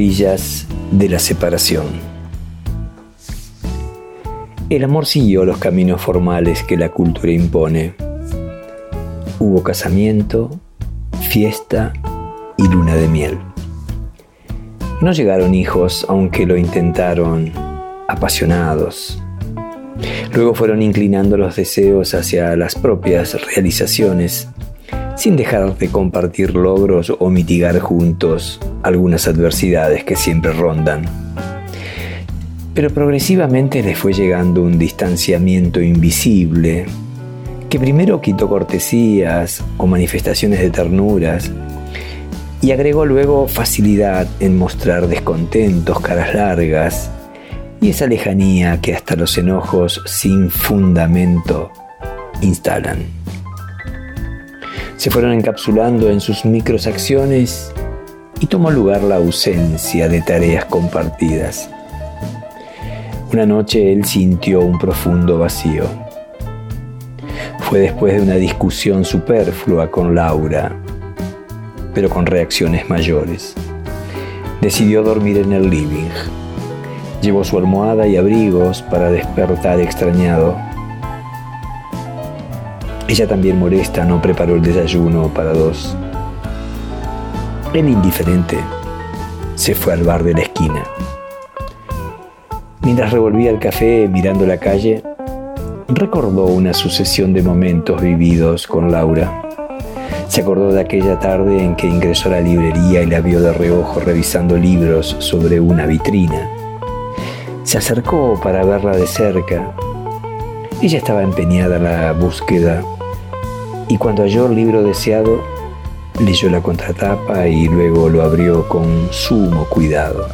de la separación. El amor siguió los caminos formales que la cultura impone. Hubo casamiento, fiesta y luna de miel. No llegaron hijos, aunque lo intentaron apasionados. Luego fueron inclinando los deseos hacia las propias realizaciones, sin dejar de compartir logros o mitigar juntos algunas adversidades que siempre rondan. Pero progresivamente les fue llegando un distanciamiento invisible, que primero quitó cortesías o manifestaciones de ternuras, y agregó luego facilidad en mostrar descontentos, caras largas, y esa lejanía que hasta los enojos sin fundamento instalan. Se fueron encapsulando en sus microsacciones y tomó lugar la ausencia de tareas compartidas. Una noche él sintió un profundo vacío. Fue después de una discusión superflua con Laura, pero con reacciones mayores. Decidió dormir en el living. Llevó su almohada y abrigos para despertar extrañado. Ella también molesta no preparó el desayuno para dos. El indiferente se fue al bar de la esquina. Mientras revolvía el café mirando la calle, recordó una sucesión de momentos vividos con Laura. Se acordó de aquella tarde en que ingresó a la librería y la vio de reojo revisando libros sobre una vitrina. Se acercó para verla de cerca. Ella estaba empeñada en la búsqueda y cuando halló el libro deseado, leyó la contratapa y luego lo abrió con sumo cuidado.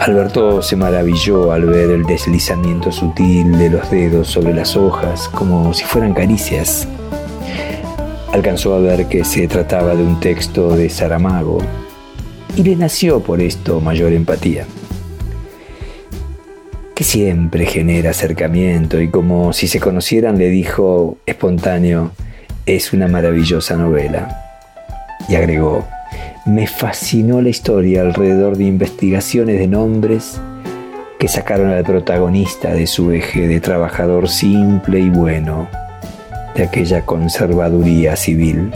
Alberto se maravilló al ver el deslizamiento sutil de los dedos sobre las hojas como si fueran caricias alcanzó a ver que se trataba de un texto de Saramago y le nació por esto mayor empatía, que siempre genera acercamiento y como si se conocieran le dijo espontáneo, es una maravillosa novela. Y agregó, me fascinó la historia alrededor de investigaciones de nombres que sacaron al protagonista de su eje de trabajador simple y bueno de aquella conservaduría civil.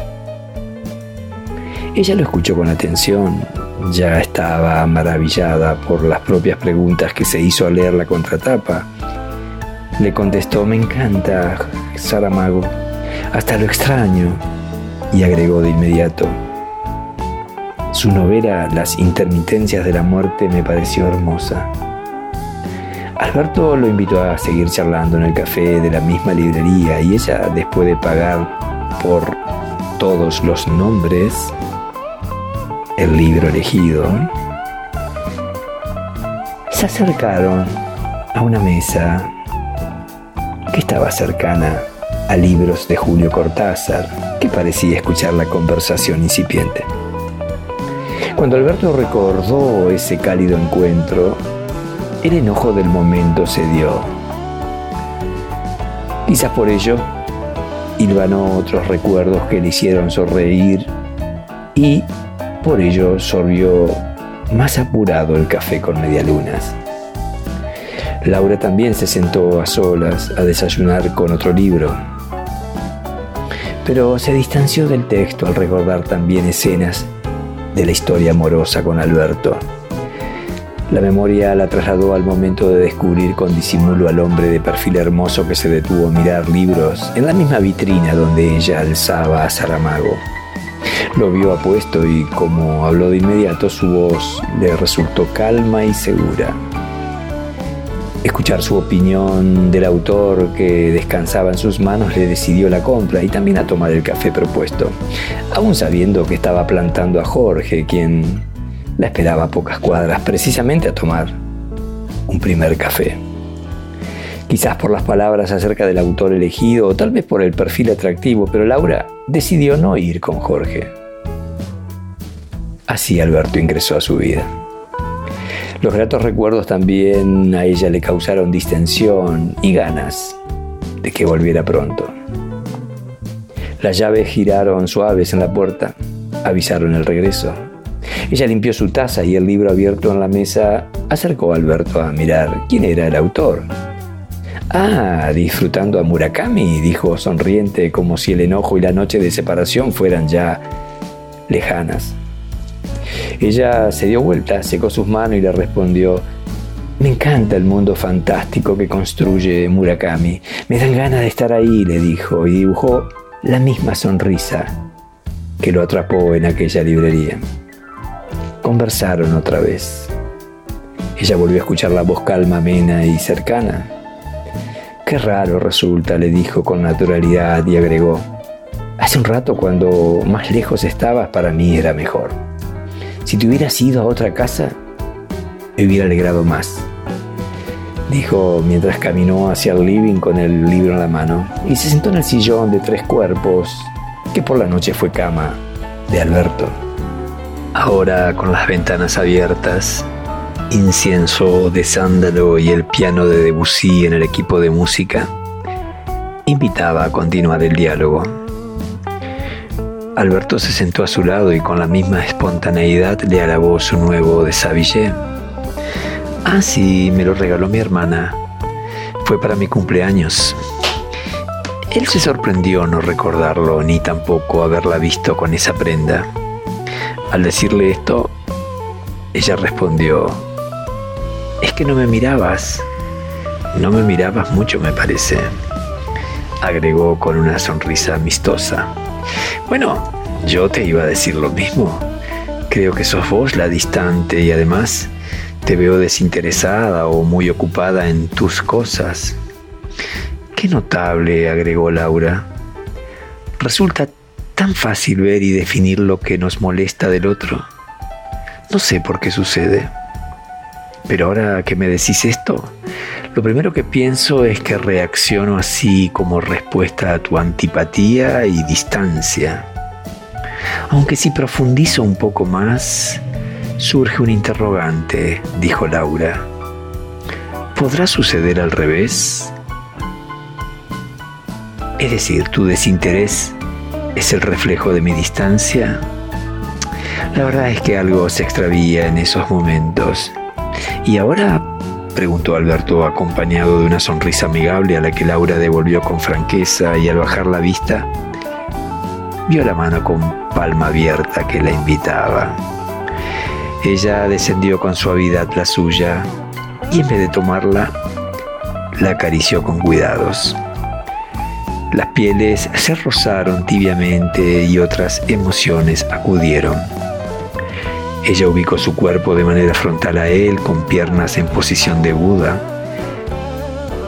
Ella lo escuchó con atención, ya estaba maravillada por las propias preguntas que se hizo al leer la contratapa. Le contestó, me encanta, Saramago, hasta lo extraño, y agregó de inmediato, su novela Las intermitencias de la muerte me pareció hermosa. Alberto lo invitó a seguir charlando en el café de la misma librería y ella, después de pagar por todos los nombres, el libro elegido, se acercaron a una mesa que estaba cercana a libros de Julio Cortázar, que parecía escuchar la conversación incipiente. Cuando Alberto recordó ese cálido encuentro, el enojo del momento se dio. Quizás por ello, hilvanó otros recuerdos que le hicieron sonreír y por ello sorbió más apurado el café con medialunas. Laura también se sentó a solas a desayunar con otro libro, pero se distanció del texto al recordar también escenas de la historia amorosa con Alberto. La memoria la trasladó al momento de descubrir con disimulo al hombre de perfil hermoso que se detuvo a mirar libros en la misma vitrina donde ella alzaba a Saramago. Lo vio apuesto y como habló de inmediato su voz le resultó calma y segura. Escuchar su opinión del autor que descansaba en sus manos le decidió la compra y también a tomar el café propuesto, aún sabiendo que estaba plantando a Jorge, quien la esperaba a pocas cuadras, precisamente a tomar un primer café. Quizás por las palabras acerca del autor elegido o tal vez por el perfil atractivo, pero Laura decidió no ir con Jorge. Así Alberto ingresó a su vida. Los gratos recuerdos también a ella le causaron distensión y ganas de que volviera pronto. Las llaves giraron suaves en la puerta, avisaron el regreso Ella limpió su taza y el libro abierto en la mesa acercó a Alberto a mirar quién era el autor. Ah, disfrutando a Murakami, dijo sonriente como si el enojo y la noche de separación fueran ya lejanas. Ella se dio vuelta, secó sus manos y le respondió, me encanta el mundo fantástico que construye Murakami. Me dan ganas de estar ahí, le dijo, y dibujó la misma sonrisa que lo atrapó en aquella librería. Conversaron otra vez. Ella volvió a escuchar la voz calma, amena y cercana. Qué raro resulta, le dijo con naturalidad y agregó, hace un rato cuando más lejos estabas para mí era mejor. Si te hubieras ido a otra casa, me hubiera alegrado más. Dijo mientras caminó hacia el living con el libro en la mano y se sentó en el sillón de tres cuerpos que por la noche fue cama de Alberto. Ahora con las ventanas abiertas, incienso de sándalo y el piano de Debussy en el equipo de música, invitaba a continuar el diálogo. Alberto se sentó a su lado y con la misma espontaneidad le alabó su nuevo desabillé. Ah, sí, me lo regaló mi hermana. Fue para mi cumpleaños. Él se sorprendió no recordarlo ni tampoco haberla visto con esa prenda. Al decirle esto, ella respondió, es que no me mirabas. No me mirabas mucho, me parece. Agregó con una sonrisa amistosa. Bueno, yo te iba a decir lo mismo. Creo que sos vos la distante y además te veo desinteresada o muy ocupada en tus cosas. Qué notable, agregó Laura. Resulta tan fácil ver y definir lo que nos molesta del otro. No sé por qué sucede. Pero ahora que me decís esto, lo primero que pienso es que reacciono así como respuesta a tu antipatía y distancia. Aunque si profundizo un poco más, surge un interrogante, dijo Laura. ¿Podrá suceder al revés? Es decir, tu desinterés es el reflejo de mi distancia. La verdad es que algo se extravía en esos momentos. ¿Y ahora? Preguntó Alberto acompañado de una sonrisa amigable a la que Laura devolvió con franqueza y al bajar la vista vio la mano con palma abierta que la invitaba. Ella descendió con suavidad la suya y en vez de tomarla, la acarició con cuidados. Las pieles se rozaron tibiamente y otras emociones acudieron. Ella ubicó su cuerpo de manera frontal a él, con piernas en posición de Buda,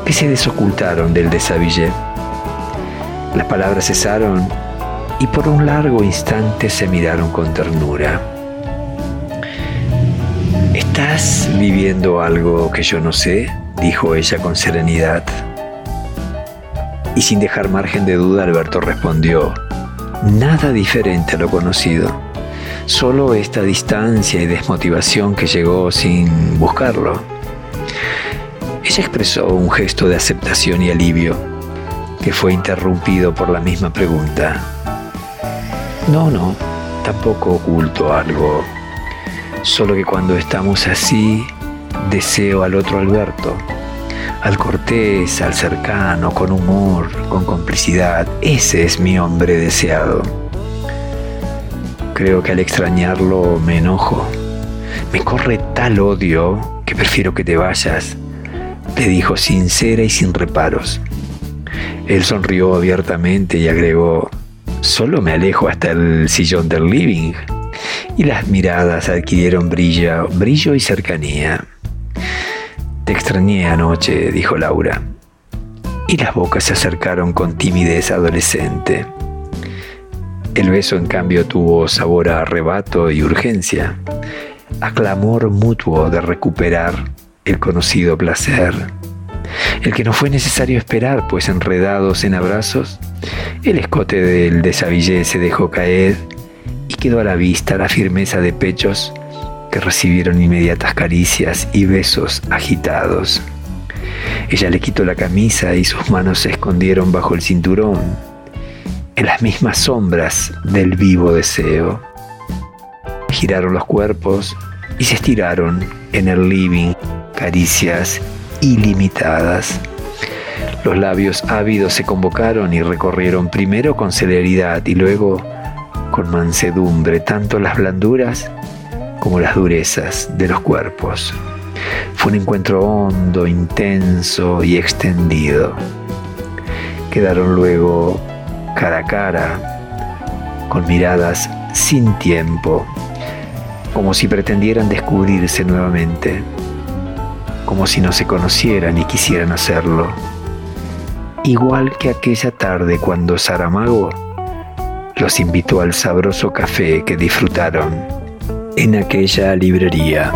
que se desocultaron del desabillé. Las palabras cesaron y por un largo instante se miraron con ternura. ¿Estás viviendo algo que yo no sé? dijo ella con serenidad. Y sin dejar margen de duda, Alberto respondió, nada diferente a lo conocido. Solo esta distancia y desmotivación que llegó sin buscarlo. Ella expresó un gesto de aceptación y alivio, que fue interrumpido por la misma pregunta. No, no, tampoco oculto algo. Solo que cuando estamos así, deseo al otro Alberto, al cortés, al cercano, con humor, con complicidad. Ese es mi hombre deseado. Creo que al extrañarlo me enojo. Me corre tal odio que prefiero que te vayas, le dijo sincera y sin reparos. Él sonrió abiertamente y agregó, solo me alejo hasta el sillón del living. Y las miradas adquirieron brillo, brillo y cercanía. Te extrañé anoche, dijo Laura. Y las bocas se acercaron con timidez adolescente. El beso, en cambio, tuvo sabor a arrebato y urgencia, a clamor mutuo de recuperar el conocido placer, el que no fue necesario esperar, pues enredados en abrazos, el escote del desabillé se dejó caer y quedó a la vista la firmeza de pechos que recibieron inmediatas caricias y besos agitados. Ella le quitó la camisa y sus manos se escondieron bajo el cinturón en las mismas sombras del vivo deseo. Giraron los cuerpos y se estiraron en el living, caricias ilimitadas. Los labios ávidos se convocaron y recorrieron primero con celeridad y luego con mansedumbre tanto las blanduras como las durezas de los cuerpos. Fue un encuentro hondo, intenso y extendido. Quedaron luego cara a cara, con miradas sin tiempo, como si pretendieran descubrirse nuevamente, como si no se conocieran y quisieran hacerlo. Igual que aquella tarde cuando Saramago los invitó al sabroso café que disfrutaron en aquella librería.